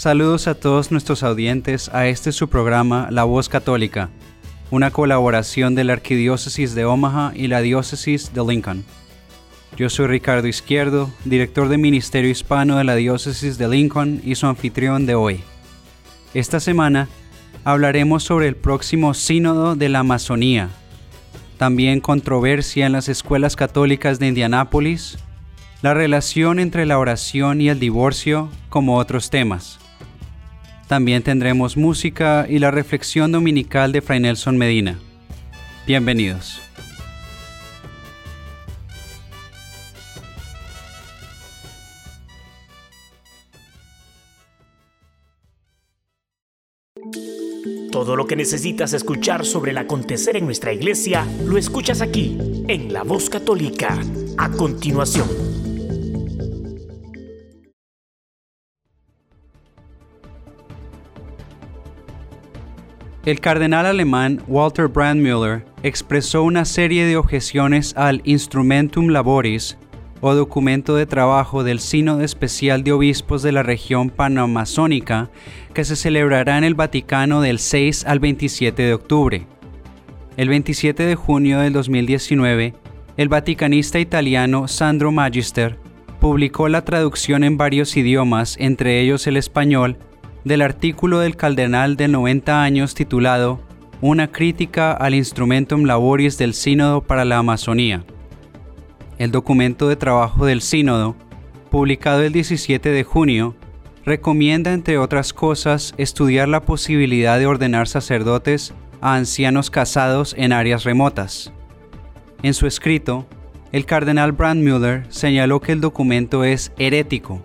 Saludos a todos nuestros audientes a este su programa La Voz Católica, una colaboración de la Arquidiócesis de Omaha y la Diócesis de Lincoln. Yo soy Ricardo Izquierdo, director de Ministerio Hispano de la Diócesis de Lincoln y su anfitrión de hoy. Esta semana hablaremos sobre el próximo Sínodo de la Amazonía, también controversia en las escuelas católicas de Indianápolis, la relación entre la oración y el divorcio, como otros temas. También tendremos música y la reflexión dominical de Fray Nelson Medina. Bienvenidos. Todo lo que necesitas escuchar sobre el acontecer en nuestra iglesia lo escuchas aquí, en La Voz Católica. A continuación. El cardenal alemán Walter Brandmüller expresó una serie de objeciones al Instrumentum Laboris, o documento de trabajo del Sínodo Especial de Obispos de la región panamazónica, que se celebrará en el Vaticano del 6 al 27 de octubre. El 27 de junio del 2019, el vaticanista italiano Sandro Magister publicó la traducción en varios idiomas, entre ellos el español, del artículo del cardenal de 90 años titulado Una crítica al instrumentum laboris del Sínodo para la Amazonía. El documento de trabajo del Sínodo, publicado el 17 de junio, recomienda, entre otras cosas, estudiar la posibilidad de ordenar sacerdotes a ancianos casados en áreas remotas. En su escrito, el cardenal Brandmüller señaló que el documento es herético,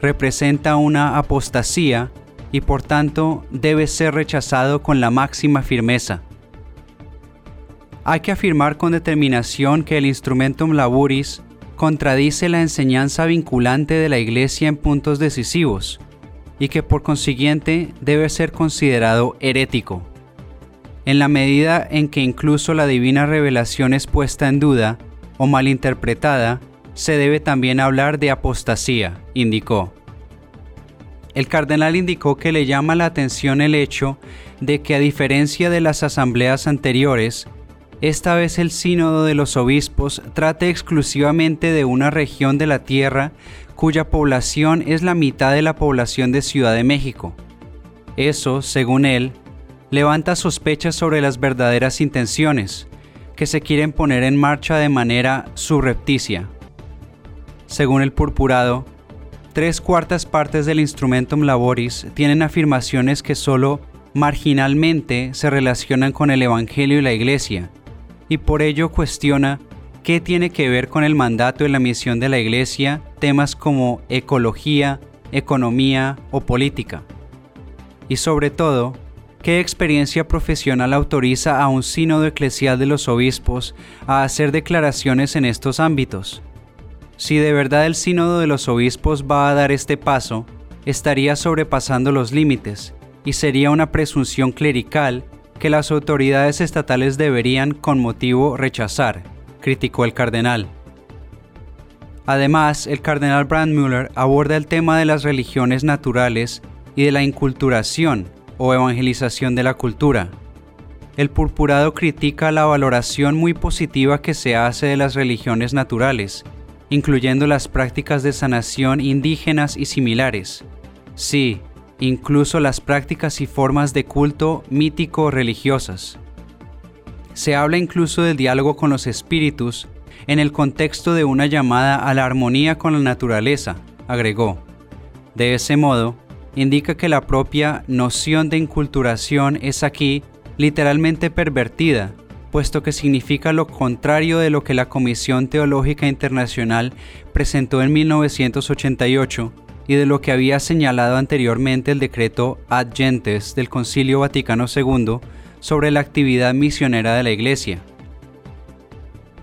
representa una apostasía y por tanto debe ser rechazado con la máxima firmeza. Hay que afirmar con determinación que el Instrumentum Laburis contradice la enseñanza vinculante de la Iglesia en puntos decisivos y que por consiguiente debe ser considerado herético. En la medida en que incluso la divina revelación es puesta en duda o malinterpretada, se debe también hablar de apostasía, indicó. El cardenal indicó que le llama la atención el hecho de que a diferencia de las asambleas anteriores, esta vez el sínodo de los obispos trate exclusivamente de una región de la tierra cuya población es la mitad de la población de Ciudad de México. Eso, según él, levanta sospechas sobre las verdaderas intenciones que se quieren poner en marcha de manera surrepticia. Según el purpurado, tres cuartas partes del Instrumentum Laboris tienen afirmaciones que solo marginalmente se relacionan con el Evangelio y la Iglesia, y por ello cuestiona qué tiene que ver con el mandato y la misión de la Iglesia temas como ecología, economía o política. Y sobre todo, ¿qué experiencia profesional autoriza a un sínodo eclesial de los obispos a hacer declaraciones en estos ámbitos? Si de verdad el sínodo de los obispos va a dar este paso, estaría sobrepasando los límites y sería una presunción clerical que las autoridades estatales deberían con motivo rechazar, criticó el cardenal. Además, el cardenal Brandmüller aborda el tema de las religiones naturales y de la inculturación o evangelización de la cultura. El purpurado critica la valoración muy positiva que se hace de las religiones naturales incluyendo las prácticas de sanación indígenas y similares. Sí, incluso las prácticas y formas de culto mítico religiosas. Se habla incluso del diálogo con los espíritus en el contexto de una llamada a la armonía con la naturaleza, agregó. De ese modo, indica que la propia noción de inculturación es aquí literalmente pervertida puesto que significa lo contrario de lo que la Comisión Teológica Internacional presentó en 1988 y de lo que había señalado anteriormente el decreto Ad Gentes del Concilio Vaticano II sobre la actividad misionera de la Iglesia.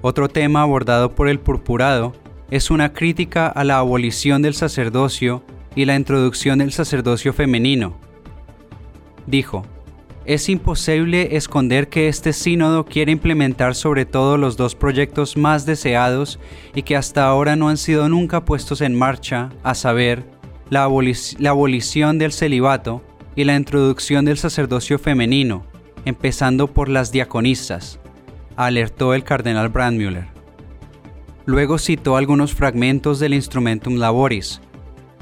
Otro tema abordado por el purpurado es una crítica a la abolición del sacerdocio y la introducción del sacerdocio femenino. Dijo, es imposible esconder que este sínodo quiere implementar sobre todo los dos proyectos más deseados y que hasta ahora no han sido nunca puestos en marcha, a saber, la, abolición del celibato y la introducción del sacerdocio femenino, empezando por las diaconisas, alertó el cardenal Brandmüller. Luego citó algunos fragmentos del Instrumentum Laboris.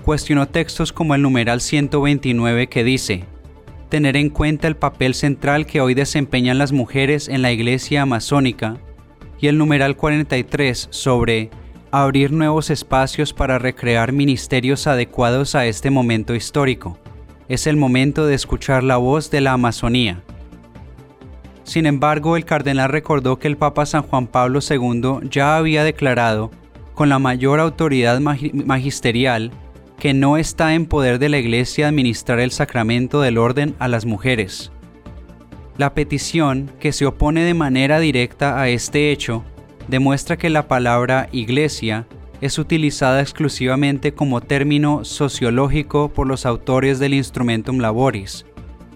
Cuestionó textos como el numeral 129 que dice, tener en cuenta el papel central que hoy desempeñan las mujeres en la iglesia amazónica y el numeral 43 sobre abrir nuevos espacios para recrear ministerios adecuados a este momento histórico. Es el momento de escuchar la voz de la Amazonía. Sin embargo, el cardenal recordó que el Papa San Juan Pablo II ya había declarado, con la mayor autoridad magisterial, que no está en poder de la Iglesia administrar el sacramento del orden a las mujeres. La petición, que se opone de manera directa a este hecho, demuestra que la palabra iglesia es utilizada exclusivamente como término sociológico por los autores del Instrumentum Laboris,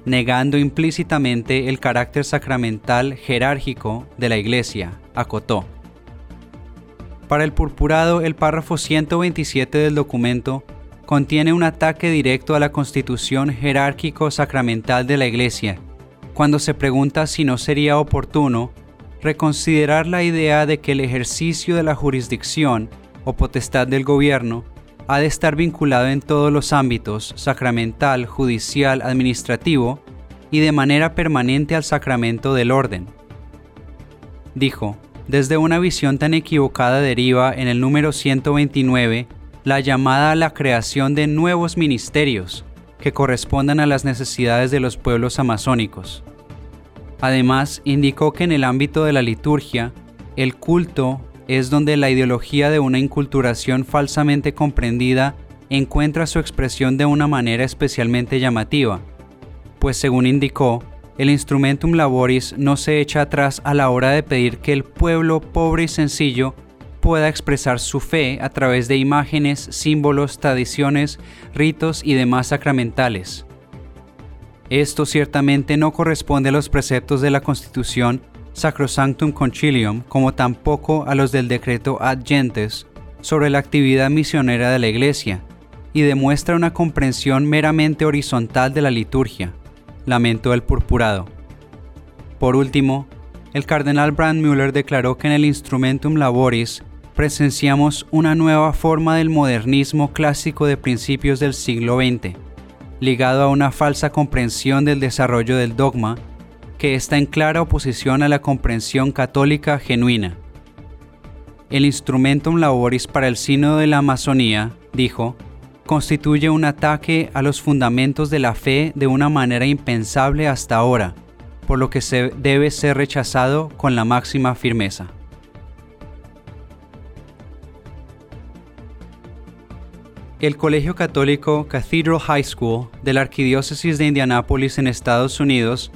negando implícitamente el carácter sacramental jerárquico de la Iglesia, acotó. Para el purpurado, el párrafo 127 del documento contiene un ataque directo a la constitución jerárquico-sacramental de la Iglesia, cuando se pregunta si no sería oportuno reconsiderar la idea de que el ejercicio de la jurisdicción o potestad del gobierno ha de estar vinculado en todos los ámbitos, sacramental, judicial, administrativo, y de manera permanente al sacramento del orden. Dijo, desde una visión tan equivocada deriva en el número 129 la llamada a la creación de nuevos ministerios que correspondan a las necesidades de los pueblos amazónicos. Además, indicó que en el ámbito de la liturgia, el culto es donde la ideología de una inculturación falsamente comprendida encuentra su expresión de una manera especialmente llamativa, pues según indicó, el instrumentum laboris no se echa atrás a la hora de pedir que el pueblo pobre y sencillo pueda expresar su fe a través de imágenes, símbolos, tradiciones, ritos y demás sacramentales. Esto ciertamente no corresponde a los preceptos de la Constitución Sacrosanctum Concilium, como tampoco a los del decreto Ad Gentes sobre la actividad misionera de la Iglesia, y demuestra una comprensión meramente horizontal de la liturgia, lamento el purpurado. Por último, el cardenal Brandmüller declaró que en el Instrumentum Laboris presenciamos una nueva forma del modernismo clásico de principios del siglo XX, ligado a una falsa comprensión del desarrollo del dogma, que está en clara oposición a la comprensión católica genuina. El Instrumentum Laboris para el Sínodo de la Amazonía, dijo, constituye un ataque a los fundamentos de la fe de una manera impensable hasta ahora, por lo que se debe ser rechazado con la máxima firmeza. El Colegio Católico Cathedral High School de la Arquidiócesis de Indianápolis en Estados Unidos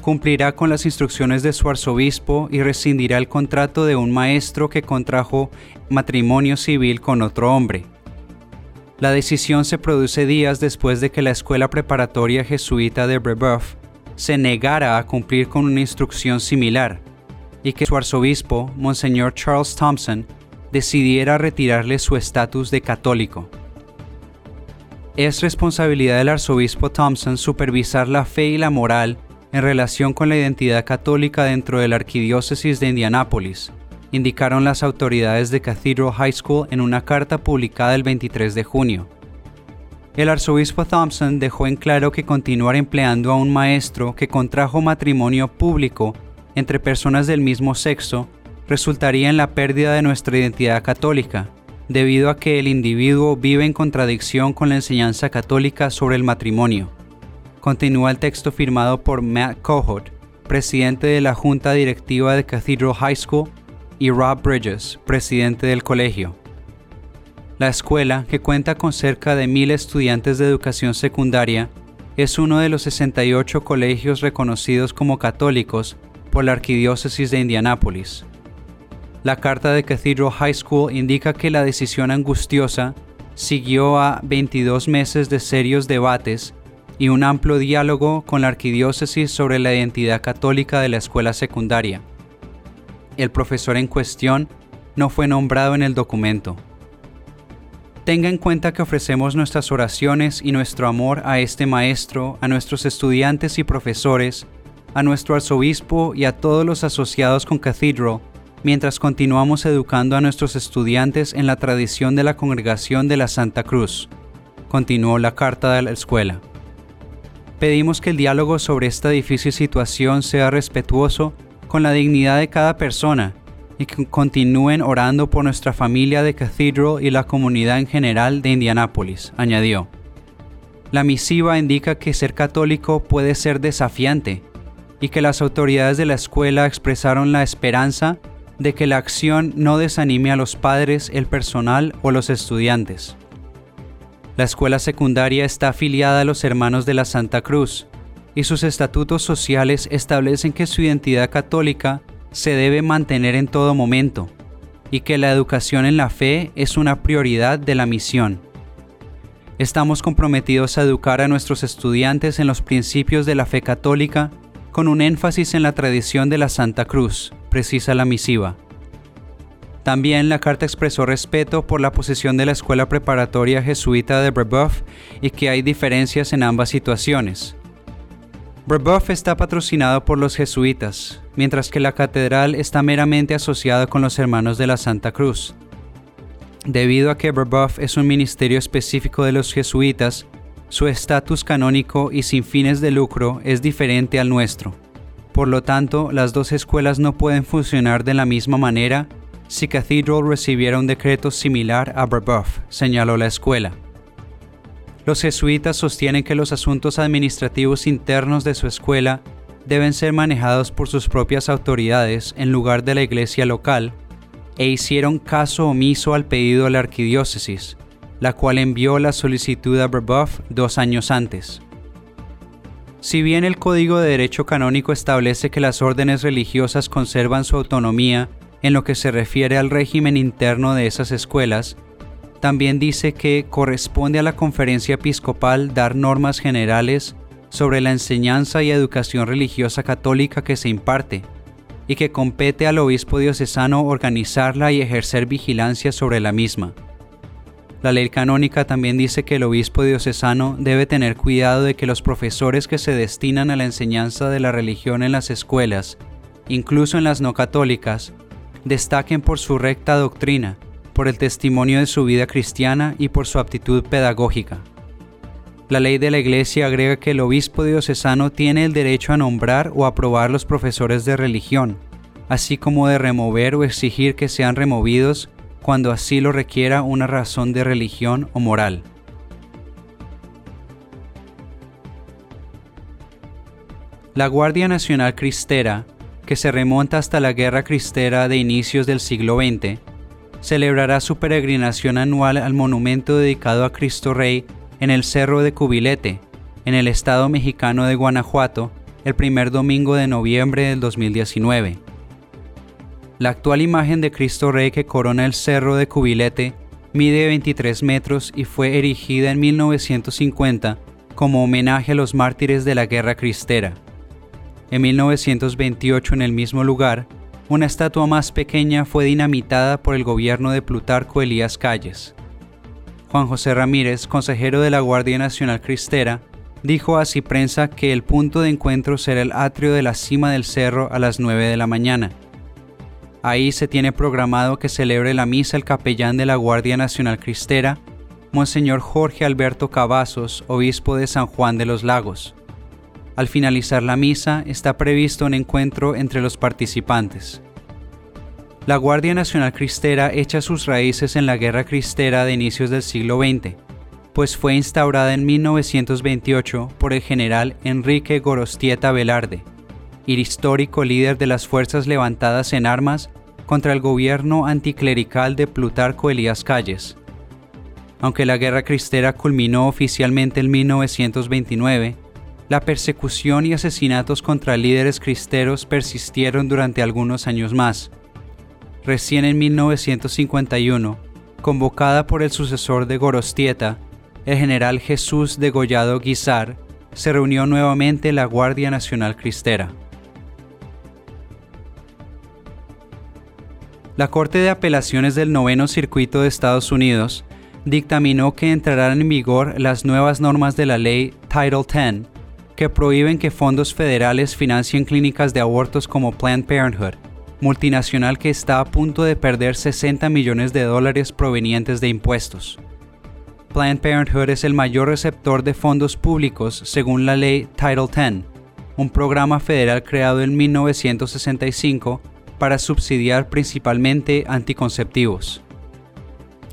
cumplirá con las instrucciones de su arzobispo y rescindirá el contrato de un maestro que contrajo matrimonio civil con otro hombre. La decisión se produce días después de que la escuela preparatoria jesuita de Brebeuf se negara a cumplir con una instrucción similar y que su arzobispo, Monseñor Charles Thompson, decidiera retirarle su estatus de católico. Es responsabilidad del arzobispo Thompson supervisar la fe y la moral en relación con la identidad católica dentro de la arquidiócesis de Indianápolis, indicaron las autoridades de Cathedral High School en una carta publicada el 23 de junio. El arzobispo Thompson dejó en claro que continuar empleando a un maestro que contrajo matrimonio público entre personas del mismo sexo resultaría en la pérdida de nuestra identidad católica debido a que el individuo vive en contradicción con la enseñanza católica sobre el matrimonio. Continúa el texto firmado por Matt Cohort, presidente de la Junta Directiva de Cathedral High School, y Rob Bridges, presidente del colegio. La escuela, que cuenta con cerca de mil estudiantes de educación secundaria, es uno de los 68 colegios reconocidos como católicos por la Arquidiócesis de Indianápolis. La carta de Cathedral High School indica que la decisión angustiosa siguió a 22 meses de serios debates y un amplio diálogo con la arquidiócesis sobre la identidad católica de la escuela secundaria. El profesor en cuestión no fue nombrado en el documento. Tenga en cuenta que ofrecemos nuestras oraciones y nuestro amor a este maestro, a nuestros estudiantes y profesores, a nuestro arzobispo y a todos los asociados con Cathedral, mientras continuamos educando a nuestros estudiantes en la tradición de la congregación de la Santa Cruz. Continuó la carta de la escuela. Pedimos que el diálogo sobre esta difícil situación sea respetuoso con la dignidad de cada persona y que continúen orando por nuestra familia de Cathedral y la comunidad en general de Indianápolis, añadió. La misiva indica que ser católico puede ser desafiante y que las autoridades de la escuela expresaron la esperanza de que la acción no desanime a los padres, el personal o los estudiantes. La escuela secundaria está afiliada a los Hermanos de la Santa Cruz y sus estatutos sociales establecen que su identidad católica se debe mantener en todo momento y que la educación en la fe es una prioridad de la misión. Estamos comprometidos a educar a nuestros estudiantes en los principios de la fe católica con un énfasis en la tradición de la Santa Cruz, precisa la misiva. También la carta expresó respeto por la posición de la escuela preparatoria jesuita de Brebeuf y que hay diferencias en ambas situaciones. Brebeuf está patrocinado por los jesuitas, mientras que la catedral está meramente asociada con los hermanos de la Santa Cruz. Debido a que Brebeuf es un ministerio específico de los jesuitas, su estatus canónico y sin fines de lucro es diferente al nuestro. Por lo tanto, las dos escuelas no pueden funcionar de la misma manera si Cathedral recibiera un decreto similar a Brebeuf, señaló la escuela. Los jesuitas sostienen que los asuntos administrativos internos de su escuela deben ser manejados por sus propias autoridades en lugar de la iglesia local, e hicieron caso omiso al pedido de la arquidiócesis, la cual envió la solicitud a Brebeuf dos años antes. Si bien el Código de Derecho Canónico establece que las órdenes religiosas conservan su autonomía en lo que se refiere al régimen interno de esas escuelas, también dice que corresponde a la conferencia episcopal dar normas generales sobre la enseñanza y educación religiosa católica que se imparte, y que compete al obispo diocesano organizarla y ejercer vigilancia sobre la misma. La ley canónica también dice que el obispo diocesano debe tener cuidado de que los profesores que se destinan a la enseñanza de la religión en las escuelas, incluso en las no católicas, destaquen por su recta doctrina, por el testimonio de su vida cristiana y por su aptitud pedagógica. La ley de la Iglesia agrega que el obispo diocesano tiene el derecho a nombrar o aprobar los profesores de religión, así como de remover o exigir que sean removidos cuando así lo requiera una razón de religión o moral. La Guardia Nacional Cristera, que se remonta hasta la Guerra Cristera de inicios del siglo XX, celebrará su peregrinación anual al monumento dedicado a Cristo Rey en el Cerro de Cubilete, en el estado mexicano de Guanajuato, el primer domingo de noviembre del 2019. La actual imagen de Cristo Rey que corona el cerro de Cubilete mide 23 metros y fue erigida en 1950 como homenaje a los mártires de la Guerra Cristera. En 1928 en el mismo lugar, una estatua más pequeña fue dinamitada por el gobierno de Plutarco Elías Calles. Juan José Ramírez, consejero de la Guardia Nacional Cristera, dijo a Ciprensa que el punto de encuentro será el atrio de la cima del cerro a las 9 de la mañana Ahí se tiene programado que celebre la misa el capellán de la Guardia Nacional Cristera, Monseñor Jorge Alberto Cavazos, obispo de San Juan de los Lagos. Al finalizar la misa está previsto un encuentro entre los participantes. La Guardia Nacional Cristera echa sus raíces en la Guerra Cristera de inicios del siglo XX, pues fue instaurada en 1928 por el general Enrique Gorostieta Velarde, histórico líder de las fuerzas levantadas en armas contra el gobierno anticlerical de Plutarco Elías Calles. Aunque la guerra cristera culminó oficialmente en 1929, la persecución y asesinatos contra líderes cristeros persistieron durante algunos años más. Recién en 1951, convocada por el sucesor de Gorostieta, el general Jesús Degollado Guizar, se reunió nuevamente la Guardia Nacional Cristera. La Corte de Apelaciones del Noveno Circuito de Estados Unidos dictaminó que entrarán en vigor las nuevas normas de la ley Title X que prohíben que fondos federales financien clínicas de abortos como Planned Parenthood, multinacional que está a punto de perder 60 millones de dólares provenientes de impuestos. Planned Parenthood es el mayor receptor de fondos públicos según la ley Title X, un programa federal creado en 1965 para subsidiar principalmente anticonceptivos.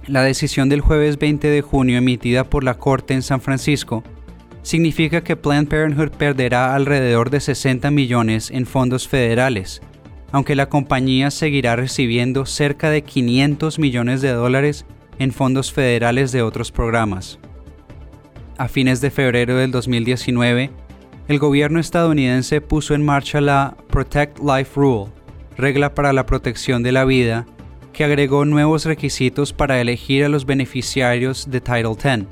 La decisión del jueves 20 de junio emitida por la Corte en San Francisco significa que Planned Parenthood perderá alrededor de 60 millones en fondos federales, aunque la compañía seguirá recibiendo cerca de 500 millones de dólares en fondos federales de otros programas. A fines de febrero del 2019, el gobierno estadounidense puso en marcha la Protect Life Rule, regla para la protección de la vida, que agregó nuevos requisitos para elegir a los beneficiarios de Title X.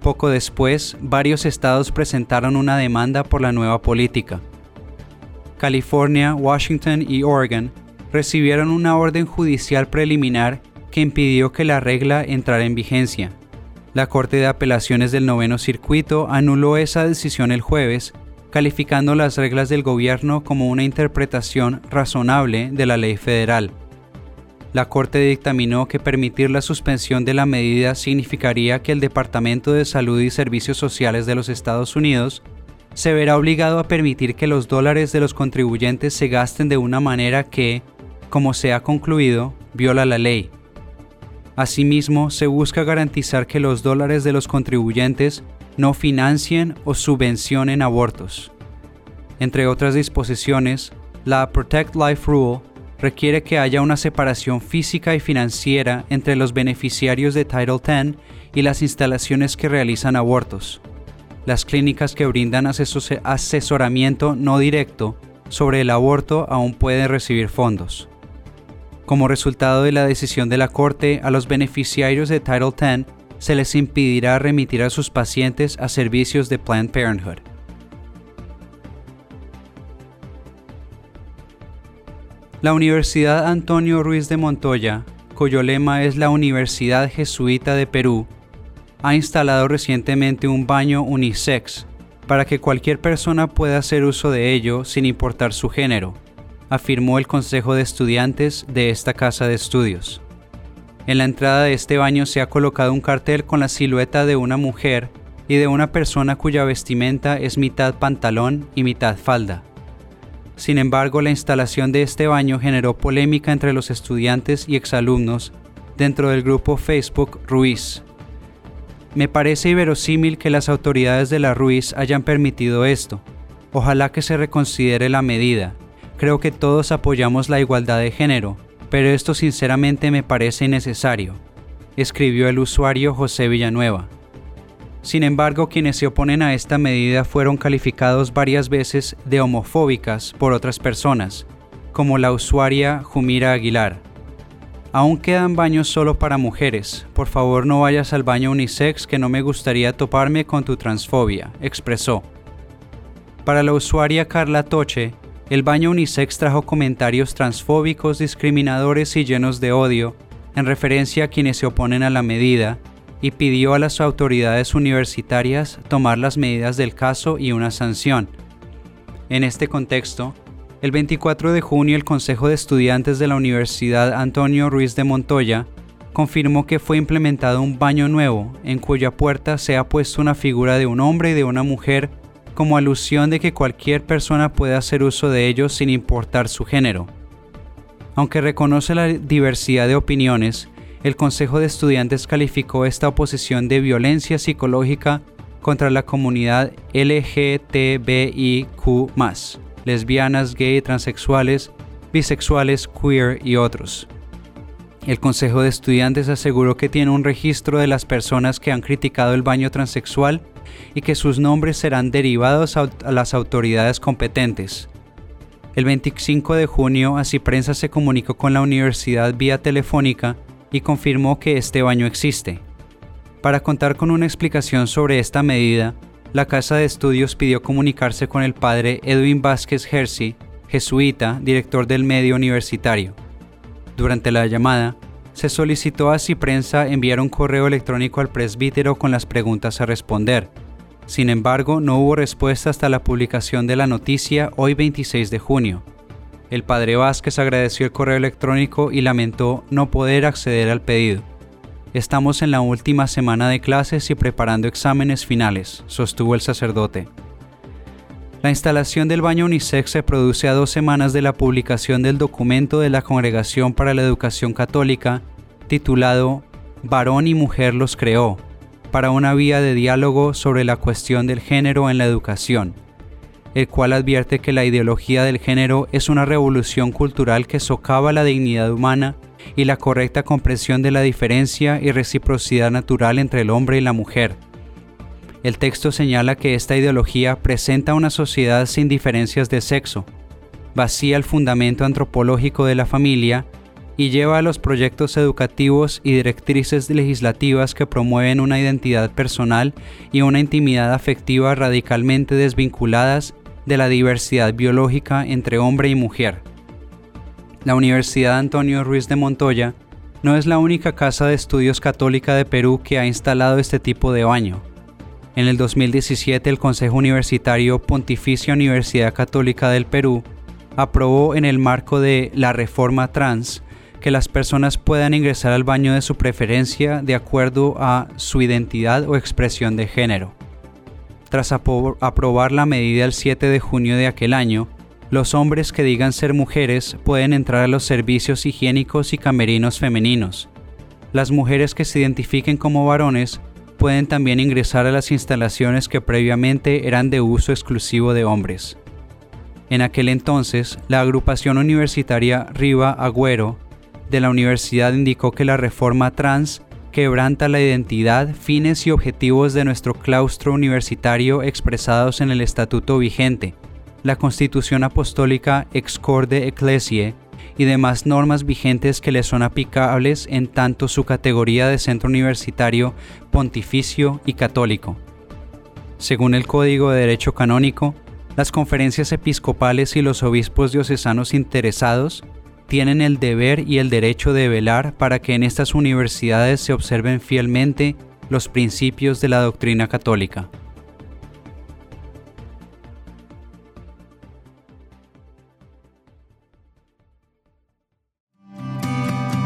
Poco después, varios estados presentaron una demanda por la nueva política. California, Washington y Oregon recibieron una orden judicial preliminar que impidió que la regla entrara en vigencia. La Corte de Apelaciones del Noveno Circuito anuló esa decisión el jueves, calificando las reglas del gobierno como una interpretación razonable de la ley federal. La Corte dictaminó que permitir la suspensión de la medida significaría que el Departamento de Salud y Servicios Sociales de los Estados Unidos se verá obligado a permitir que los dólares de los contribuyentes se gasten de una manera que, como se ha concluido, viola la ley. Asimismo, se busca garantizar que los dólares de los contribuyentes no financien o subvencionen abortos. Entre otras disposiciones, la Protect Life Rule requiere que haya una separación física y financiera entre los beneficiarios de Title X y las instalaciones que realizan abortos. Las clínicas que brindan asesoramiento no directo sobre el aborto aún pueden recibir fondos. Como resultado de la decisión de la Corte, a los beneficiarios de Title X se les impedirá remitir a sus pacientes a servicios de Planned Parenthood. La Universidad Antonio Ruiz de Montoya, cuyo lema es la Universidad Jesuita de Perú, ha instalado recientemente un baño unisex para que cualquier persona pueda hacer uso de ello sin importar su género afirmó el Consejo de Estudiantes de esta casa de estudios. En la entrada de este baño se ha colocado un cartel con la silueta de una mujer y de una persona cuya vestimenta es mitad pantalón y mitad falda. Sin embargo, la instalación de este baño generó polémica entre los estudiantes y exalumnos dentro del grupo Facebook Ruiz. Me parece inverosímil que las autoridades de la Ruiz hayan permitido esto. Ojalá que se reconsidere la medida, Creo que todos apoyamos la igualdad de género, pero esto sinceramente me parece innecesario, escribió el usuario José Villanueva. Sin embargo, quienes se oponen a esta medida fueron calificados varias veces de homofóbicas por otras personas, como la usuaria Jumira Aguilar. Aún quedan baños solo para mujeres. Por favor no vayas al baño unisex que no me gustaría toparme con tu transfobia, expresó. Para la usuaria Carla Toche, el baño unisex trajo comentarios transfóbicos, discriminadores y llenos de odio, en referencia a quienes se oponen a la medida, y pidió a las autoridades universitarias tomar las medidas del caso y una sanción. En este contexto, el 24 de junio el Consejo de Estudiantes de la Universidad Antonio Ruiz de Montoya confirmó que fue implementado un baño nuevo en cuya puerta se ha puesto una figura de un hombre y de una mujer como alusión de que cualquier persona puede hacer uso de ellos sin importar su género. Aunque reconoce la diversidad de opiniones, el Consejo de Estudiantes calificó esta oposición de violencia psicológica contra la comunidad LGTBIQ, lesbianas, gay, transexuales, bisexuales, queer y otros. El Consejo de Estudiantes aseguró que tiene un registro de las personas que han criticado el baño transexual y que sus nombres serán derivados a, las autoridades competentes. El 25 de junio, Así Prensa se comunicó con la universidad vía telefónica y confirmó que este baño existe. Para contar con una explicación sobre esta medida, la Casa de Estudios pidió comunicarse con el padre Edwin Vázquez Hersey, jesuita, director del medio universitario. Durante la llamada, se solicitó a Ciprensa enviar un correo electrónico al presbítero con las preguntas a responder. Sin embargo, no hubo respuesta hasta la publicación de la noticia hoy 26 de junio. El padre Vázquez agradeció el correo electrónico y lamentó no poder acceder al pedido. Estamos en la última semana de clases y preparando exámenes finales, sostuvo el sacerdote. La instalación del baño unisex se produce a dos semanas de la publicación del documento de la Congregación para la Educación Católica titulado Varón y Mujer los creó, para una vía de diálogo sobre la cuestión del género en la educación, el cual advierte que la ideología del género es una revolución cultural que socava la dignidad humana y la correcta comprensión de la diferencia y reciprocidad natural entre el hombre y la mujer. El texto señala que esta ideología presenta una sociedad sin diferencias de sexo, vacía el fundamento antropológico de la familia y lleva a los proyectos educativos y directrices legislativas que promueven una identidad personal y una intimidad afectiva radicalmente desvinculadas de la diversidad biológica entre hombre y mujer. La Universidad Antonio Ruiz de Montoya no es la única casa de estudios católica de Perú que ha instalado este tipo de baño. En el 2017 el Consejo Universitario Pontificia Universidad Católica del Perú aprobó en el marco de la reforma trans que las personas puedan ingresar al baño de su preferencia de acuerdo a su identidad o expresión de género. Tras aprobar la medida el 7 de junio de aquel año, los hombres que digan ser mujeres pueden entrar a los servicios higiénicos y camerinos femeninos. Las mujeres que se identifiquen como varones pueden también ingresar a las instalaciones que previamente eran de uso exclusivo de hombres. En aquel entonces, la agrupación universitaria Riva Agüero de la universidad indicó que la reforma trans quebranta la identidad, fines y objetivos de nuestro claustro universitario expresados en el estatuto vigente, la Constitución Apostólica Excorde Ecclesiae y demás normas vigentes que le son aplicables en tanto su categoría de centro universitario, pontificio y católico. Según el Código de Derecho Canónico, las conferencias episcopales y los obispos diocesanos interesados tienen el deber y el derecho de velar para que en estas universidades se observen fielmente los principios de la doctrina católica.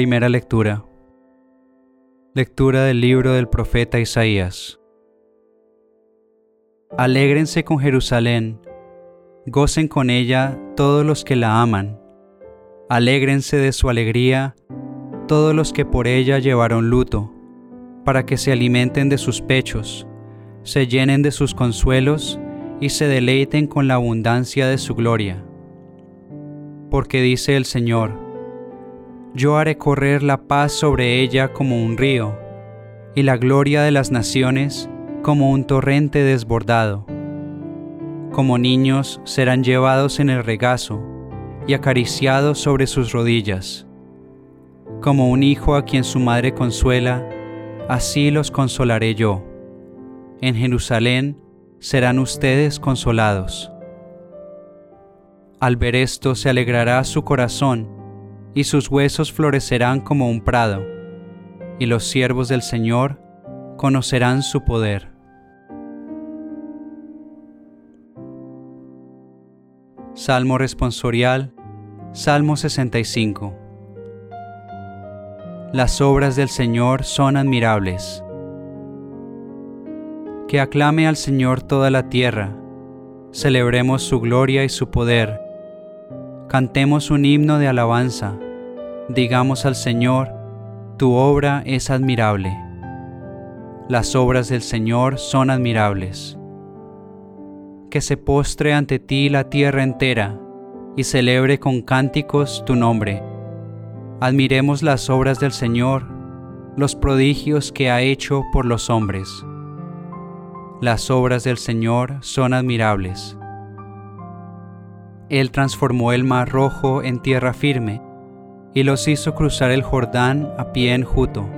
Primera lectura. Lectura del libro del profeta Isaías. Alégrense con Jerusalén, gocen con ella todos los que la aman, alégrense de su alegría todos los que por ella llevaron luto, para que se alimenten de sus pechos, se llenen de sus consuelos y se deleiten con la abundancia de su gloria. Porque dice el Señor, yo haré correr la paz sobre ella como un río, y la gloria de las naciones como un torrente desbordado. Como niños serán llevados en el regazo y acariciados sobre sus rodillas. Como un hijo a quien su madre consuela, así los consolaré yo. En Jerusalén serán ustedes consolados. al ver esto se alegrará su corazón, y sus huesos florecerán como un prado, y los siervos del Señor conocerán su poder. Salmo responsorial, Salmo 65. Las obras del Señor son admirables. Que aclame al Señor toda la tierra, celebremos su gloria y su poder. Cantemos un himno de alabanza, digamos al Señor, tu obra es admirable. Las obras del Señor son admirables. Que se postre ante ti la tierra entera y celebre con cánticos tu nombre Admiremos las obras del Señor, los prodigios que ha hecho por los hombres. Las obras del Señor son admirables. Él transformó el mar rojo en tierra firme y los hizo cruzar el Jordán a pie enjuto.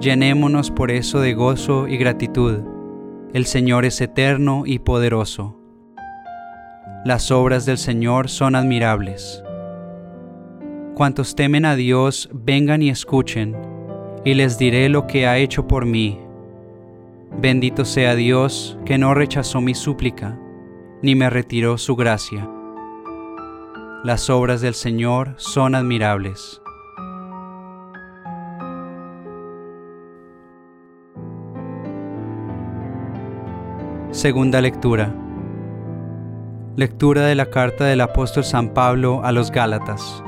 Llenémonos por eso de gozo y gratitud. El Señor es eterno y poderoso. Las obras del Señor son admirables. Cuantos temen a Dios, vengan y escuchen, y les diré lo que ha hecho por mí. Bendito sea Dios, que no rechazó mi súplica, ni me retiró su gracia. Las obras del Señor son admirables. Segunda lectura. Lectura de la carta del apóstol San Pablo a los Gálatas.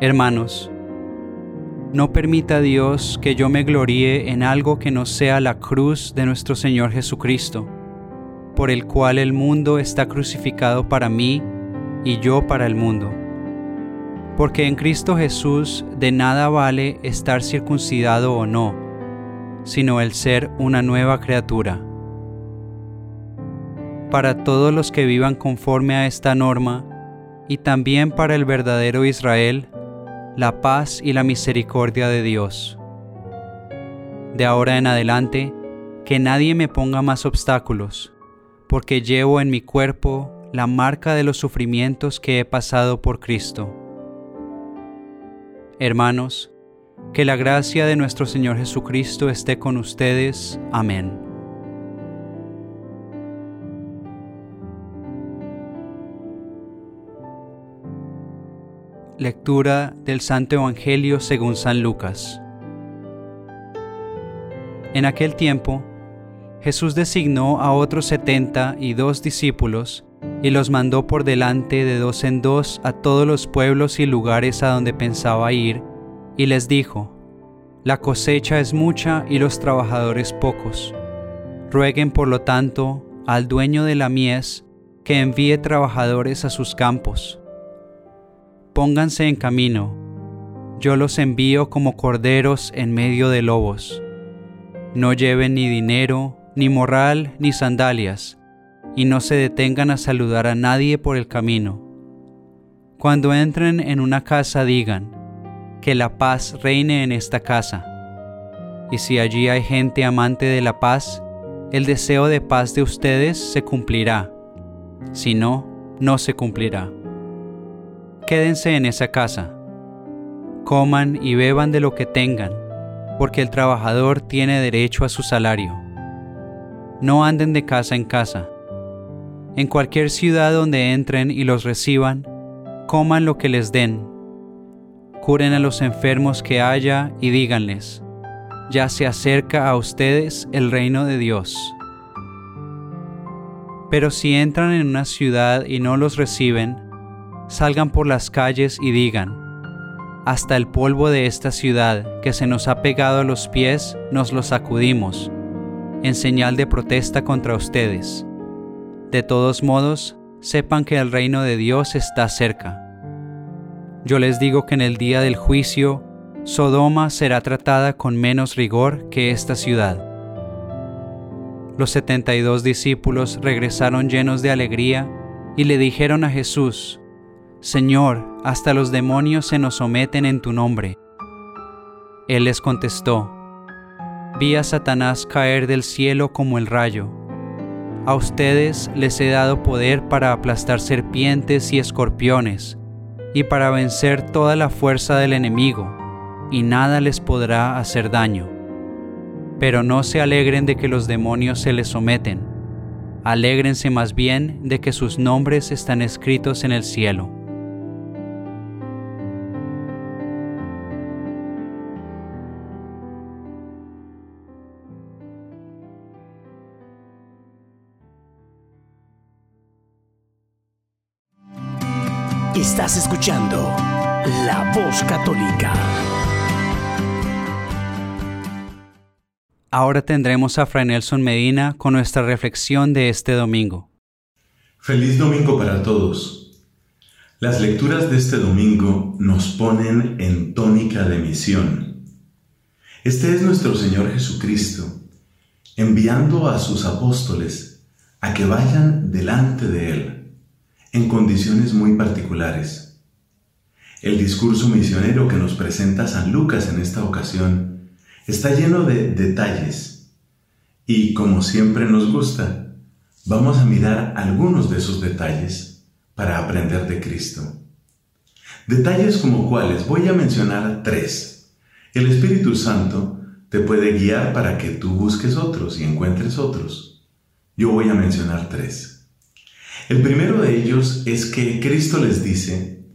Hermanos, no permita Dios que yo me gloríe en algo que no sea la cruz de nuestro Señor Jesucristo, por el cual el mundo está crucificado para mí y yo para el mundo. Porque en Cristo Jesús de nada vale estar circuncidado o no, sino el ser una nueva criatura. Para todos los que vivan conforme a esta norma, y también para el verdadero Israel, la paz y la misericordia de Dios. De ahora en adelante, que nadie me ponga más obstáculos, porque llevo en mi cuerpo la marca de los sufrimientos que he pasado por Cristo. Hermanos, que la gracia de nuestro Señor Jesucristo esté con ustedes. Amén. Lectura del Santo Evangelio según San Lucas. En aquel tiempo, Jesús designó a otros setenta y dos discípulos y los mandó por delante de dos en dos a todos los pueblos y lugares a donde pensaba ir, y les dijo, La cosecha es mucha y los trabajadores pocos. Rueguen por lo tanto al dueño de la mies que envíe trabajadores a sus campos pónganse en camino, yo los envío como corderos en medio de lobos. No lleven ni dinero, ni morral, ni sandalias, y no se detengan a saludar a nadie por el camino. Cuando entren en una casa digan, que la paz reine en esta casa. Y si allí hay gente amante de la paz, el deseo de paz de ustedes se cumplirá. Si no, no se cumplirá quédense en esa casa. Coman y beban de lo que tengan, porque el trabajador tiene derecho a su salario. No anden de casa en casa. En cualquier ciudad donde entren y los reciban, coman lo que les den. Curen a los enfermos que haya y díganles, ya se acerca a ustedes el reino de Dios. Pero si entran en una ciudad y no los reciben, salgan por las calles y digan, hasta el polvo de esta ciudad que se nos ha pegado a los pies nos lo sacudimos, en señal de protesta contra ustedes. De todos modos, sepan que el reino de Dios está cerca. Yo les digo que en el día del juicio, Sodoma será tratada con menos rigor que esta ciudad. Los setenta y dos discípulos regresaron llenos de alegría y le dijeron a Jesús, Señor, hasta los demonios se nos someten en tu nombre. Él les contestó, Vi a Satanás caer del cielo como el rayo. A ustedes les he dado poder para aplastar serpientes y escorpiones, y para vencer toda la fuerza del enemigo, y nada les podrá hacer daño. Pero no se alegren de que los demonios se les someten, alégrense más bien de que sus nombres están escritos en el cielo. Estás escuchando La Voz Católica. Ahora tendremos a Fray Nelson Medina con nuestra reflexión de este domingo. Feliz domingo para todos. Las lecturas de este domingo nos ponen en tónica de misión. Este es nuestro Señor Jesucristo, enviando a sus apóstoles a que vayan delante de Él en condiciones muy particulares. El discurso misionero que nos presenta San Lucas en esta ocasión está lleno de detalles y como siempre nos gusta, vamos a mirar algunos de esos detalles para aprender de Cristo. Detalles como cuáles, voy a mencionar tres. El Espíritu Santo te puede guiar para que tú busques otros y encuentres otros. Yo voy a mencionar tres. El primero de ellos es que Cristo les dice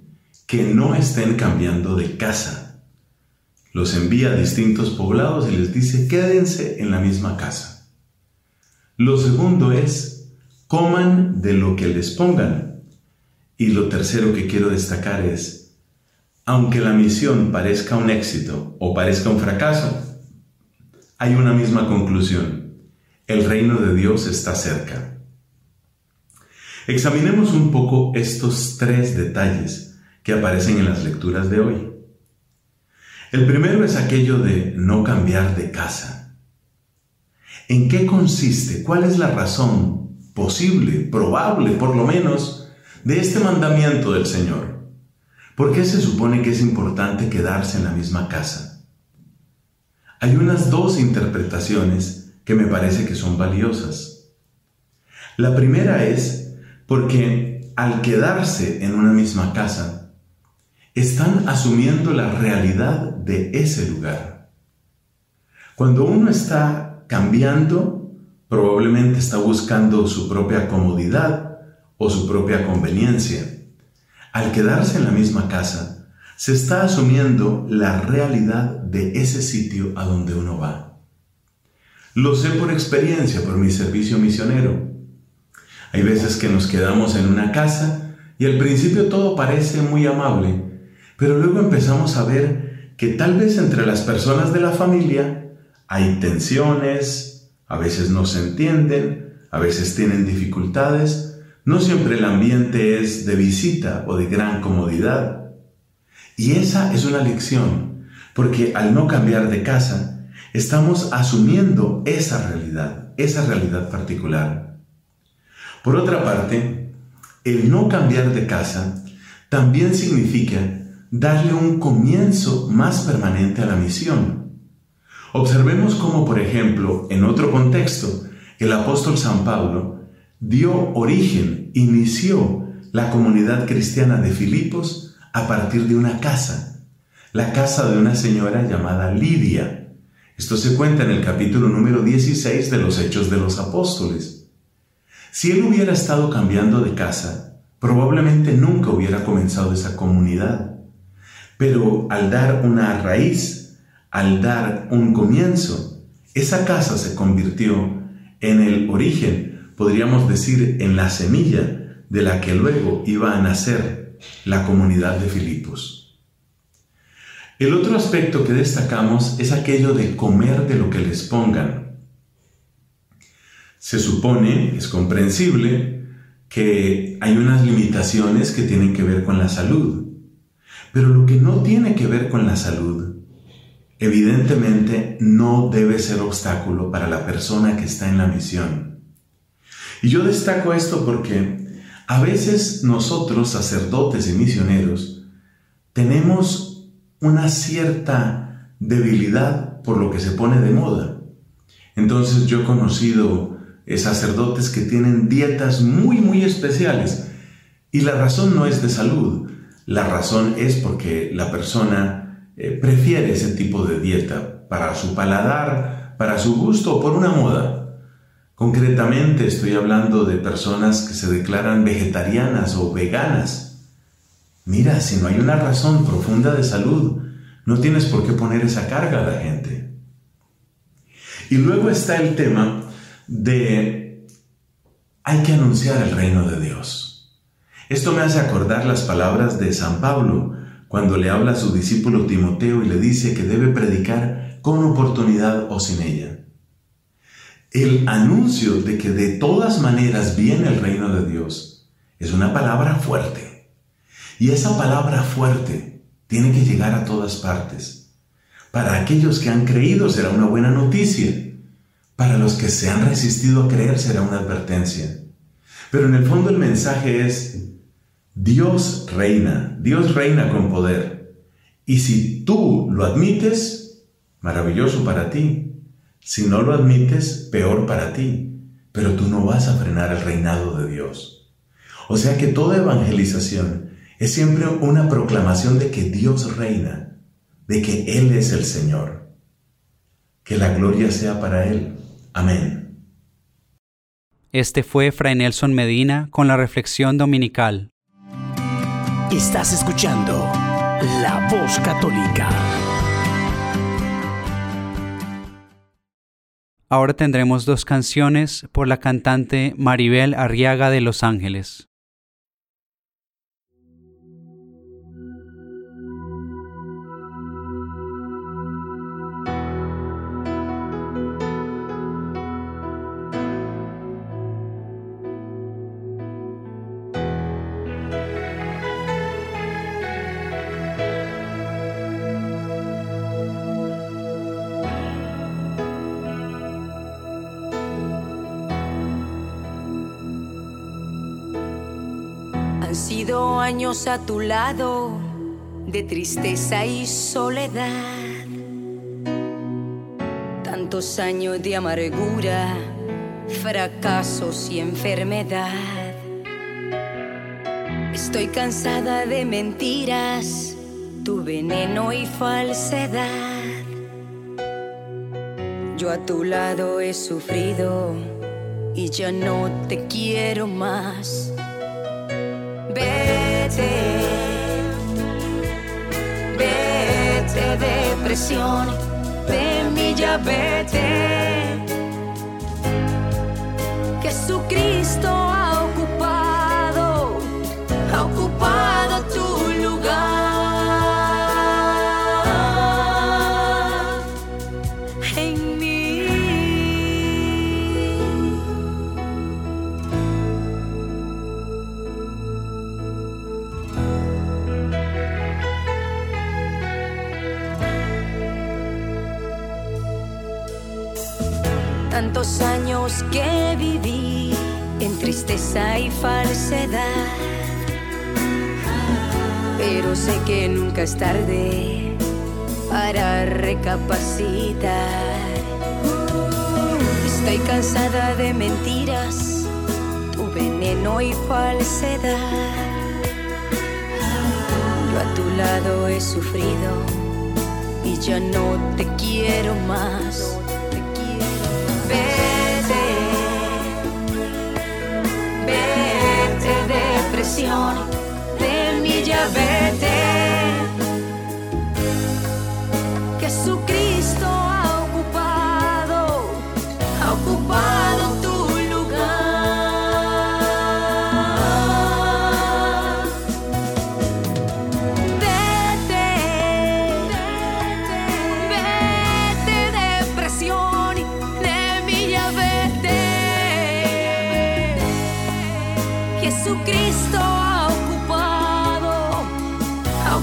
que no estén cambiando de casa. Los envía a distintos poblados y les dice quédense en la misma casa. Lo segundo es coman de lo que les pongan. Y lo tercero que quiero destacar es, aunque la misión parezca un éxito o parezca un fracaso, hay una misma conclusión. El reino de Dios está cerca. Examinemos un poco estos tres detalles que aparecen en las lecturas de hoy. El primero es aquello de no cambiar de casa. ¿En qué consiste? ¿Cuál es la razón posible, probable por lo menos, de este mandamiento del Señor? ¿Por qué se supone que es importante quedarse en la misma casa? Hay unas dos interpretaciones que me parece que son valiosas. La primera es porque al quedarse en una misma casa, están asumiendo la realidad de ese lugar. Cuando uno está cambiando, probablemente está buscando su propia comodidad o su propia conveniencia. Al quedarse en la misma casa, se está asumiendo la realidad de ese sitio a donde uno va. Lo sé por experiencia, por mi servicio misionero. Hay veces que nos quedamos en una casa y al principio todo parece muy amable, pero luego empezamos a ver que tal vez entre las personas de la familia hay tensiones, a veces no se entienden, a veces tienen dificultades, no siempre el ambiente es de visita o de gran comodidad. Y esa es una lección, porque al no cambiar de casa, estamos asumiendo esa realidad, esa realidad particular. Por otra parte, el no cambiar de casa también significa darle un comienzo más permanente a la misión. Observemos cómo, por ejemplo, en otro contexto, el apóstol San Pablo dio origen, inició la comunidad cristiana de Filipos a partir de una casa, la casa de una señora llamada Lidia. Esto se cuenta en el capítulo número 16 de los Hechos de los Apóstoles. Si él hubiera estado cambiando de casa, probablemente nunca hubiera comenzado esa comunidad. Pero al dar una raíz, al dar un comienzo, esa casa se convirtió en el origen, podríamos decir, en la semilla de la que luego iba a nacer la comunidad de Filipos. El otro aspecto que destacamos es aquello de comer de lo que les pongan. Se supone, es comprensible, que hay unas limitaciones que tienen que ver con la salud. Pero lo que no tiene que ver con la salud, evidentemente no debe ser obstáculo para la persona que está en la misión. Y yo destaco esto porque a veces nosotros, sacerdotes y misioneros, tenemos una cierta debilidad por lo que se pone de moda. Entonces yo he conocido sacerdotes que tienen dietas muy, muy especiales. Y la razón no es de salud, la razón es porque la persona eh, prefiere ese tipo de dieta para su paladar, para su gusto o por una moda. Concretamente estoy hablando de personas que se declaran vegetarianas o veganas. Mira, si no hay una razón profunda de salud, no tienes por qué poner esa carga a la gente. Y luego está el tema de hay que anunciar el reino de Dios. Esto me hace acordar las palabras de San Pablo cuando le habla a su discípulo Timoteo y le dice que debe predicar con oportunidad o sin ella. El anuncio de que de todas maneras viene el reino de Dios es una palabra fuerte. Y esa palabra fuerte tiene que llegar a todas partes. Para aquellos que han creído será una buena noticia. Para los que se han resistido a creer será una advertencia. Pero en el fondo el mensaje es, Dios reina, Dios reina con poder. Y si tú lo admites, maravilloso para ti. Si no lo admites, peor para ti. Pero tú no vas a frenar el reinado de Dios. O sea que toda evangelización es siempre una proclamación de que Dios reina, de que Él es el Señor. Que la gloria sea para Él. Amén. Este fue Fray Nelson Medina con la reflexión dominical. Estás escuchando La Voz Católica. Ahora tendremos dos canciones por la cantante Maribel Arriaga de Los Ángeles. Años a tu lado de tristeza y soledad. Tantos años de amargura, fracasos y enfermedad. Estoy cansada de mentiras, tu veneno y falsedad. Yo a tu lado he sufrido y ya no te quiero más. Vete, vete depresión, de mí ya vete. Jesucristo Tantos años que viví en tristeza y falsedad. Pero sé que nunca es tarde para recapacitar. Estoy cansada de mentiras, tu veneno y falsedad. Yo a tu lado he sufrido y ya no te quiero más. Depresión,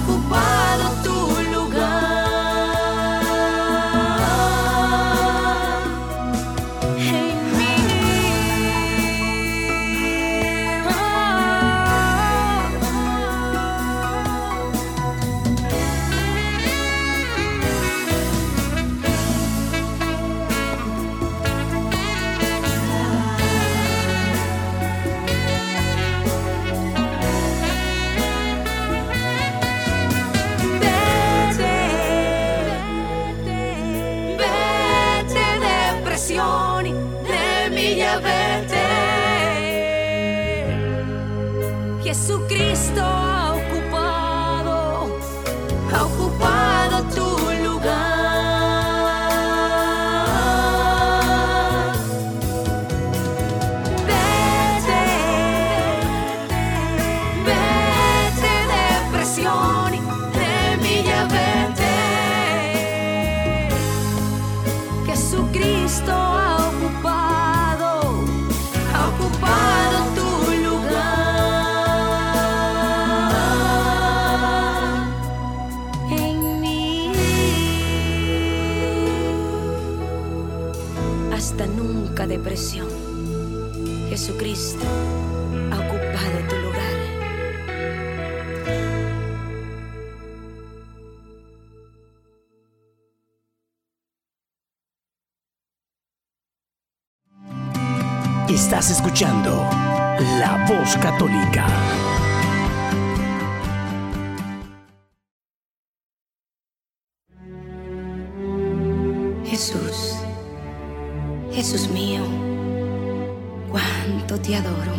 ha Jesús mío, cuánto te adoro.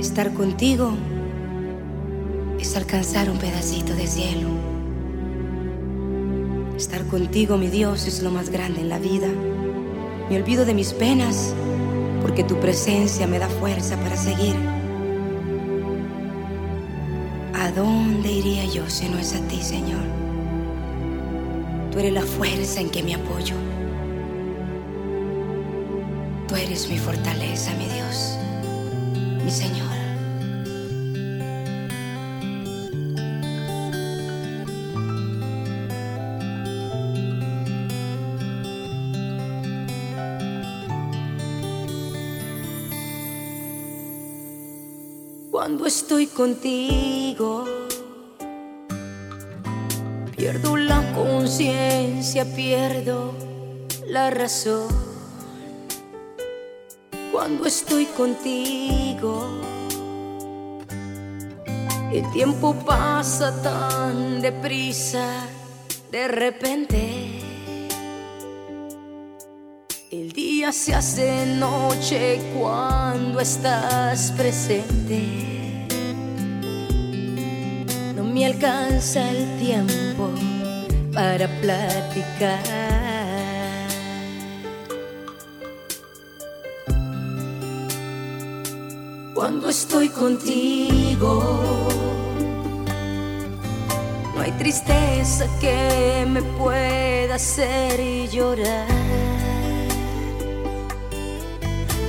Estar contigo es alcanzar un pedacito de cielo. Estar contigo, mi Dios, es lo más grande en la vida. Me olvido de mis penas porque tu presencia me da fuerza para seguir. ¿A dónde iría yo si no es a ti, Señor? Tú eres la fuerza en que me apoyo. Tú eres mi fortaleza, mi Dios, mi Señor. Cuando estoy contigo, pierdo la conciencia, pierdo la razón. Cuando estoy contigo, el tiempo pasa tan deprisa, de repente. El día se hace noche cuando estás presente. No me alcanza el tiempo para platicar. Cuando estoy contigo, no hay tristeza que me pueda hacer llorar.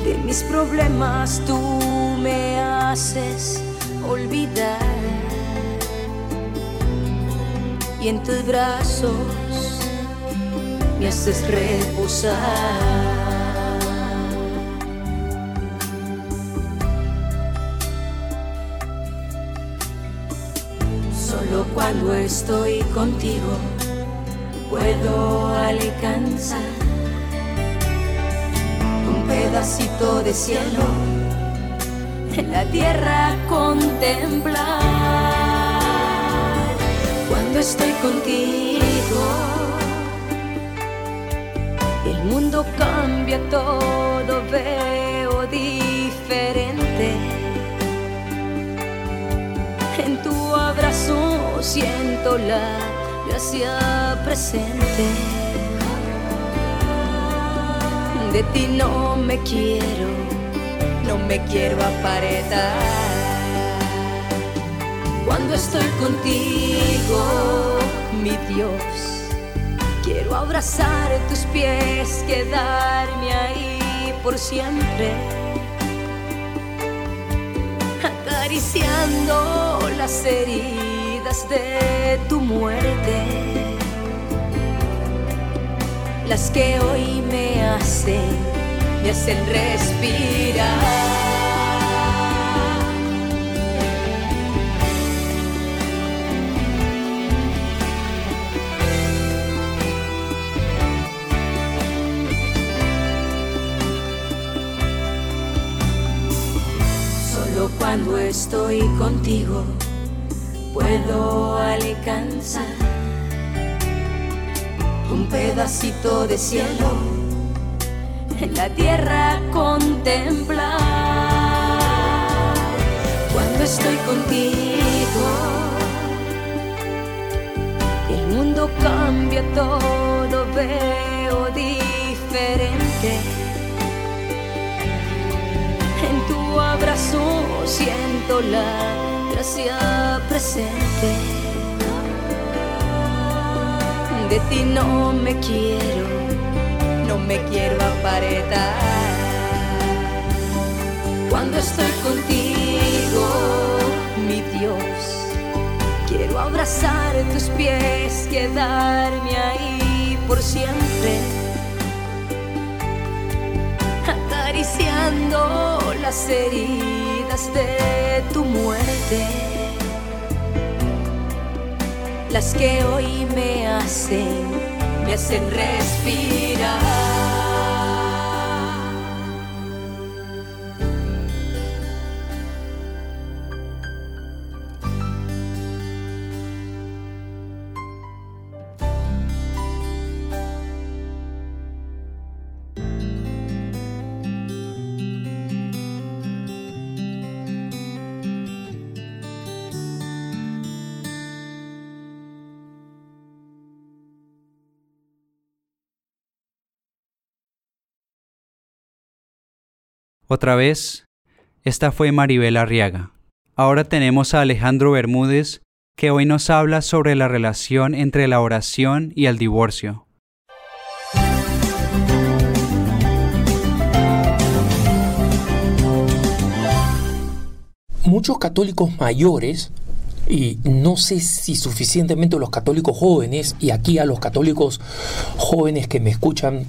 De mis problemas tú me haces olvidar. Y en tus brazos me haces reposar. Cuando estoy contigo puedo alcanzar un pedacito de cielo en la tierra contemplar. Cuando estoy contigo, el mundo cambia todo, veo diferente. Tu abrazo siento la gracia presente. De ti no me quiero, no me quiero apartar. Cuando estoy contigo, mi Dios, quiero abrazar tus pies, quedarme ahí por siempre acariciando las heridas de tu muerte, las que hoy me hacen, me hacen respirar. Estoy contigo puedo alcanzar un pedacito de cielo en la tierra contemplar. Cuando estoy contigo, el mundo cambia todo, veo diferente. En tu abrazo siento la gracia presente. De ti no me quiero, me quiero apartar. Cuando estoy contigo, mi Dios, quiero abrazar tus pies, quedarme ahí por siempre. Acariciando las heridas de tu muerte las que hoy me hacen, me hacen respirar. Otra vez, esta fue Maribel Arriaga. Ahora tenemos a Alejandro Bermúdez, que hoy nos habla sobre la relación entre la oración y el divorcio. Muchos católicos mayores y no sé si suficientemente los católicos jóvenes, y aquí a los católicos jóvenes que me escuchan,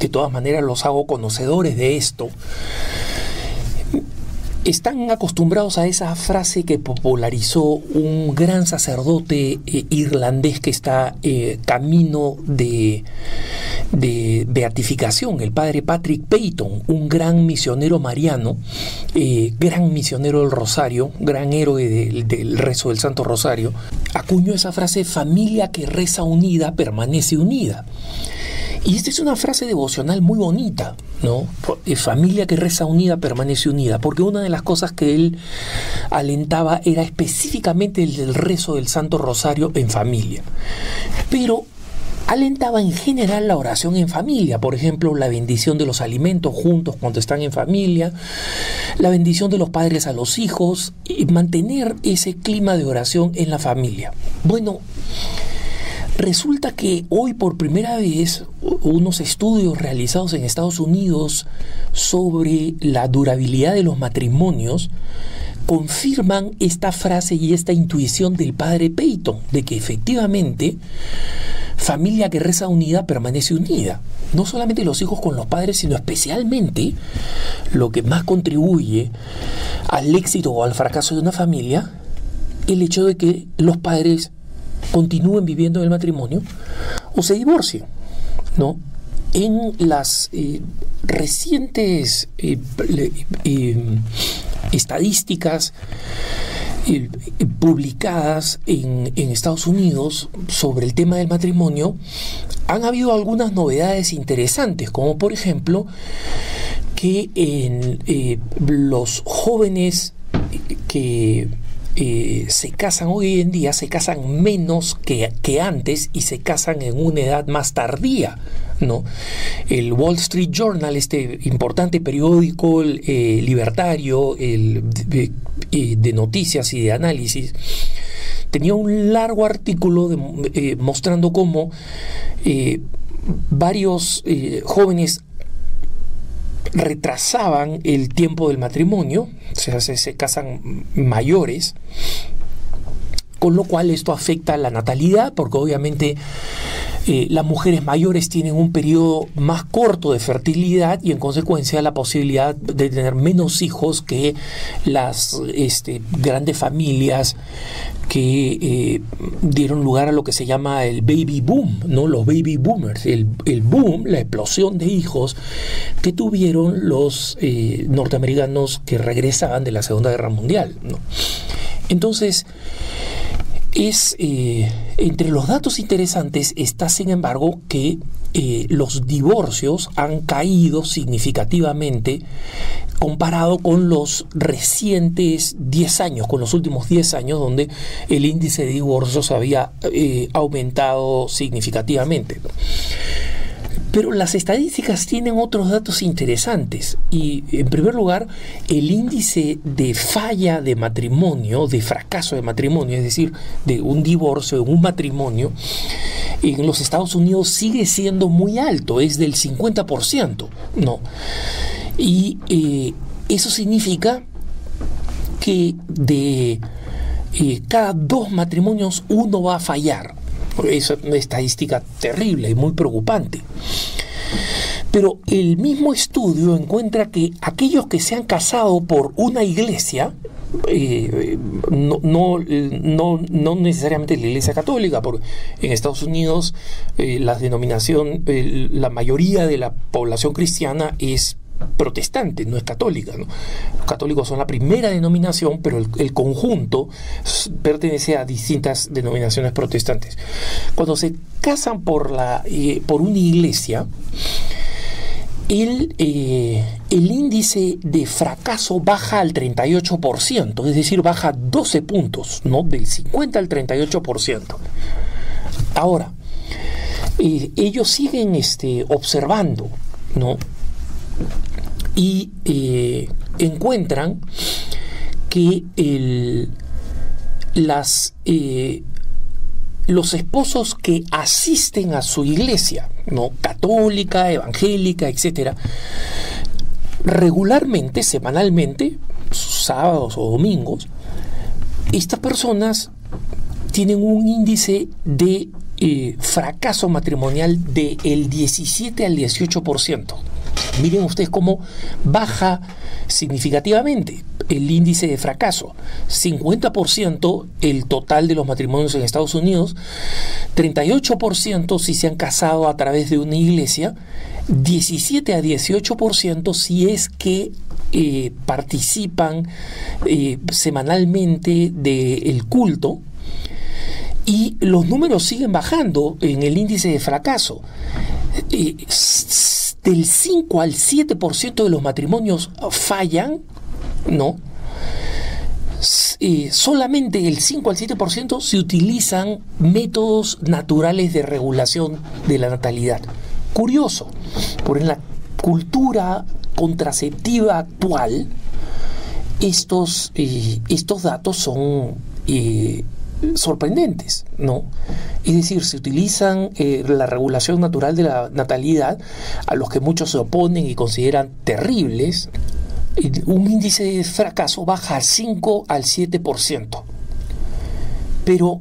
de todas maneras los hago conocedores de esto, están acostumbrados a esa frase que popularizó un gran sacerdote eh, irlandés que está eh, camino de, beatificación, el padre Patrick Peyton, un gran misionero mariano, eh, gran misionero del Rosario, gran héroe del rezo del Santo Rosario, acuñó esa frase, familia que reza unida permanece unida. Y esta es una frase devocional muy bonita, ¿no? Familia que reza unida permanece unida, porque una de las cosas que él alentaba era específicamente el del rezo del Santo Rosario en familia. Pero alentaba en general la oración en familia, por ejemplo, la bendición de los alimentos juntos cuando están en familia, la bendición de los padres a los hijos, y mantener ese clima de oración en la familia. Bueno, Resulta que hoy por primera vez unos estudios realizados en Estados Unidos sobre la durabilidad de los matrimonios confirman esta frase y esta intuición del padre Peyton, de que efectivamente familia que reza unida permanece unida. No solamente los hijos con los padres, sino especialmente lo que más contribuye al éxito o al fracaso de una familia, el hecho de que los padres continúen viviendo en el matrimonio o se divorcien, ¿no? En las eh, recientes eh, eh, estadísticas publicadas en, en, Estados Unidos sobre el tema del matrimonio, han habido algunas novedades interesantes, como por ejemplo que en los jóvenes que eh, se casan hoy en día, se casan menos que, antes y se casan en una edad más tardía. ¿no? El Wall Street Journal, este importante periódico eh, libertario el, eh, de, noticias y de análisis, tenía un largo artículo mostrando cómo varios jóvenes retrasaban el tiempo del matrimonio, o sea, se, casan mayores, con lo cual esto afecta a la natalidad, porque obviamente eh, las mujeres mayores tienen un periodo más corto de fertilidad y en consecuencia la posibilidad de tener menos hijos que las este, grandes familias que eh, dieron lugar a lo que se llama el baby boom, ¿no? Los baby boomers, el, boom, la explosión de hijos que tuvieron los eh, norteamericanos que regresaban de la Segunda Guerra Mundial, Entonces, es eh, entre los datos interesantes está sin embargo que los divorcios han caído significativamente comparado con los recientes 10 años, con los últimos 10 años, donde el índice de divorcios había eh, aumentado significativamente. Pero las estadísticas tienen otros datos interesantes y en primer lugar el índice de falla de matrimonio, de fracaso de matrimonio, es decir, de un divorcio, de un matrimonio, en los Estados Unidos sigue siendo muy alto, es del 50%, ¿no? Y eh, eso significa que de eh, cada dos matrimonios uno va a fallar. Es una estadística terrible y muy preocupante. Pero el mismo estudio encuentra que aquellos que se han casado por una iglesia, eh, no, no, necesariamente la Iglesia Católica, porque en Estados Unidos eh, la denominación, la mayoría de la población cristiana es protestante, no es católica. Los católicos son la primera denominación, pero el, conjunto pertenece a distintas denominaciones protestantes. Cuando se casan por, la, eh, por una iglesia, el, eh, el, índice de fracaso baja al 38%, es decir, baja 12 puntos, ¿no? del 50 al 38%. Ahora, eh, ellos siguen este, observando, ¿no? Y eh, encuentran que las, eh, los esposos que asisten a su iglesia, ¿no? católica, evangélica, etc., regularmente, semanalmente, sábados o domingos, estas personas tienen un índice de eh, fracaso matrimonial del el 17 al 18%. Miren ustedes cómo baja significativamente el índice de fracaso. 50% el total de los matrimonios en Estados Unidos, 38% si se han casado a través de una iglesia, 17 a 18% si es que eh, participan eh, semanalmente del culto y los números siguen bajando en el índice de fracaso. Eh, del 5 al 7% de los matrimonios fallan, ¿no? Eh, solamente el 5 al 7% se utilizan métodos naturales de regulación de la natalidad. Curioso, porque en la cultura contraceptiva actual, estos, eh, estos datos son sorprendentes, ¿no? Es decir, se utilizan eh, la regulación natural de la natalidad, a los que muchos se oponen y consideran terribles, un índice de fracaso baja al 5 al 7%. Pero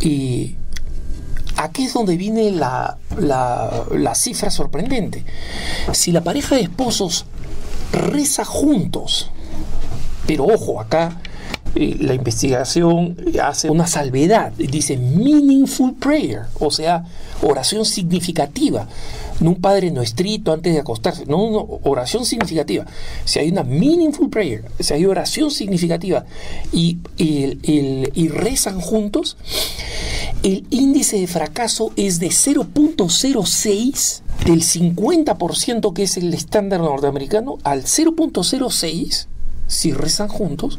eh, aquí es donde viene la, la cifra sorprendente. Si la pareja de esposos reza juntos, pero ojo, acá la investigación hace una salvedad, dice meaningful prayer, o sea, oración significativa. No un padre no estricto antes de acostarse, no, no, oración significativa. Si hay una meaningful prayer, si hay oración significativa y, y rezan juntos, el índice de fracaso es de 0.06 del 50% que es el estándar norteamericano al 0.06 si rezan juntos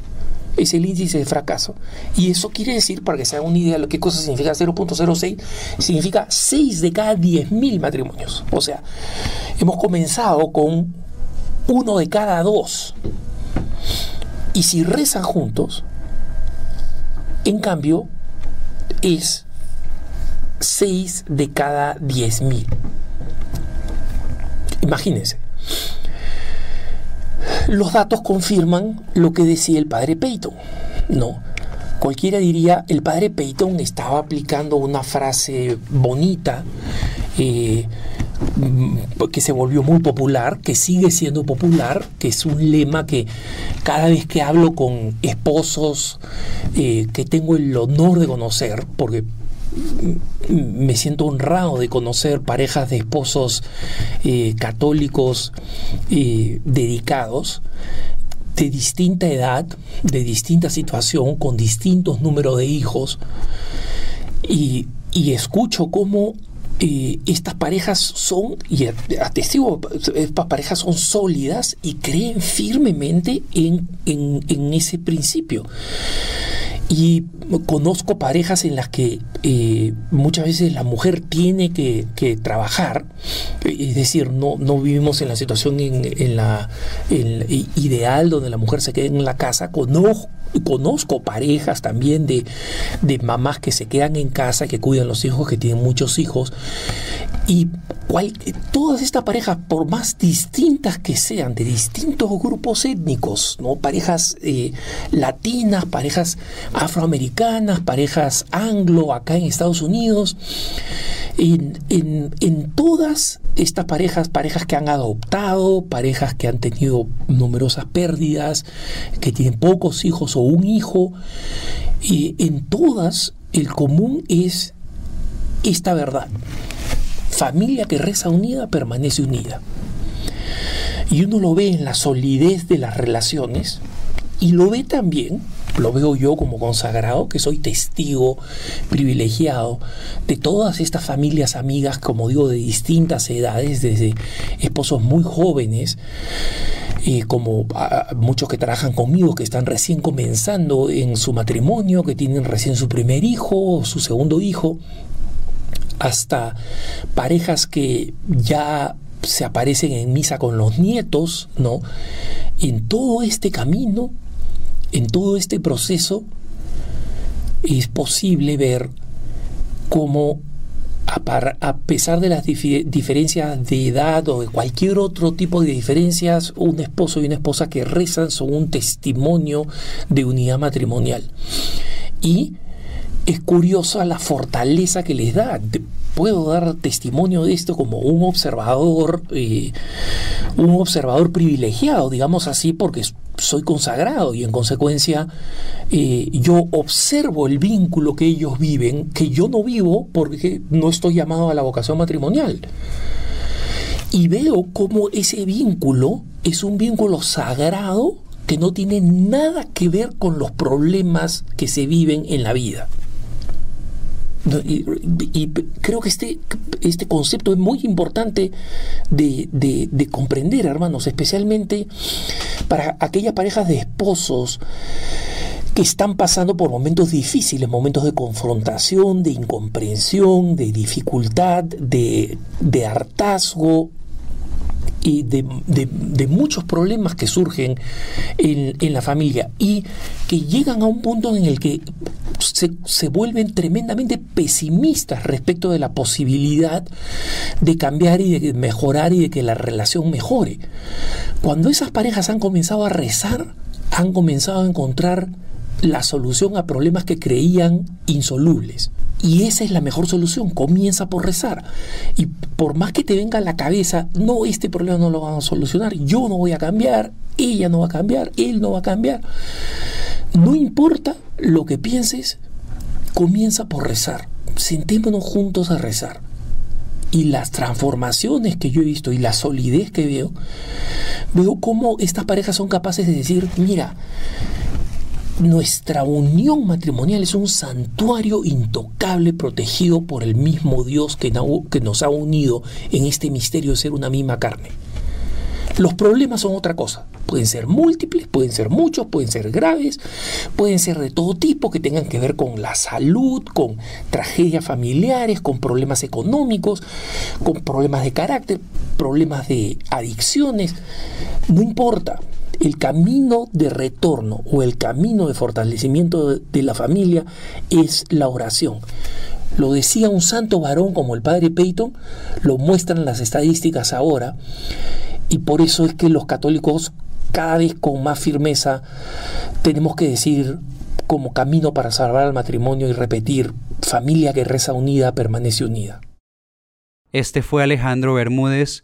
es el índice de fracaso. Y eso quiere decir, para que se haga una idea de lo que cosa significa 0.06, significa 6 de cada 10.000 matrimonios. O sea, hemos comenzado con uno de cada dos. Y si rezan juntos, en cambio, es 6 de cada 10.000. Imagínense los datos confirman lo que decía el padre Peyton. No. Cualquiera diría, el padre Peyton estaba aplicando una frase bonita, eh, que se volvió muy popular, que sigue siendo popular, que es un lema que cada vez que hablo con esposos eh, que tengo el honor de conocer, porque me siento honrado de conocer parejas de esposos eh, católicos eh, dedicados de distinta edad, de distinta situación, con distintos números de hijos, y, escucho cómo eh, estas parejas son, y atestigo, estas parejas son sólidas y creen firmemente en, en ese principio. Y conozco parejas en las que eh, muchas veces la mujer tiene que, trabajar, es decir, no, no vivimos en la situación en, la ideal donde la mujer se quede en la casa. Conozco, conozco parejas también de, de mamás que se quedan en casa, que cuidan los hijos, que tienen muchos hijos. Y todas estas parejas, por más distintas que sean, de distintos grupos étnicos, ¿no? parejas eh, latinas, parejas afroamericanas, parejas anglo acá en Estados Unidos, en, en todas estas parejas, parejas que han adoptado, parejas que han tenido numerosas pérdidas, que tienen pocos hijos o un hijo, y en todas el común es esta verdad familia que reza unida permanece unida. Y uno lo ve en la solidez de las relaciones y lo ve también, lo veo yo como consagrado, que soy testigo privilegiado de todas estas familias amigas, como digo, de distintas edades, desde esposos muy jóvenes, eh, como muchos que trabajan conmigo, que están recién comenzando en su matrimonio, que tienen recién su primer hijo o su segundo hijo, hasta parejas que ya se aparecen en misa con los nietos, ¿no? En todo este camino, en todo este proceso, es posible ver cómo a, pesar de las diferencias de edad o de cualquier otro tipo de diferencias, un esposo y una esposa que rezan son un testimonio de unidad matrimonial. Y es curiosa la fortaleza que les da. Puedo dar testimonio de esto como un observador, eh, un observador privilegiado, digamos así, porque soy consagrado y en consecuencia eh, yo observo el vínculo que ellos viven, que yo no vivo porque no estoy llamado a la vocación matrimonial. Y veo cómo ese vínculo es un vínculo sagrado que no tiene nada que ver con los problemas que se viven en la vida. Y, creo que este, este concepto es muy importante de, comprender, hermanos, especialmente para aquellas parejas de esposos que están pasando por momentos difíciles, momentos de confrontación, de incomprensión, de dificultad, de, de hartazgo, y de, muchos problemas que surgen en, la familia y que llegan a un punto en el que se, se, vuelven tremendamente pesimistas respecto de la posibilidad de cambiar y de mejorar y de que la relación mejore. Cuando esas parejas han comenzado a rezar, han comenzado a encontrar la solución a problemas que creían insolubles. Y esa es la mejor solución, comienza por rezar. Y por más que te venga a la cabeza, no, este problema no lo vamos a solucionar, yo no voy a cambiar, ella no va a cambiar, él no va a cambiar. No importa lo que pienses, comienza por rezar. Sentémonos juntos a rezar. Y las transformaciones que yo he visto y la solidez que veo, veo cómo estas parejas son capaces de decir, mira, nuestra unión matrimonial es un santuario intocable protegido por el mismo Dios que, nos ha unido en este misterio de ser una misma carne. Los problemas son otra cosa. Pueden ser múltiples, pueden ser muchos, pueden ser graves, pueden ser de todo tipo que tengan que ver con la salud, con tragedias familiares, con problemas económicos, con problemas de carácter, problemas de adicciones. No importa el camino de retorno o el camino de fortalecimiento de la familia es la oración. Lo decía un santo varón como el padre Peyton, lo muestran las estadísticas ahora, y por eso es que los católicos cada vez con más firmeza tenemos que decir como camino para salvar al matrimonio y repetir, familia que reza unida permanece unida. Este fue Alejandro Bermúdez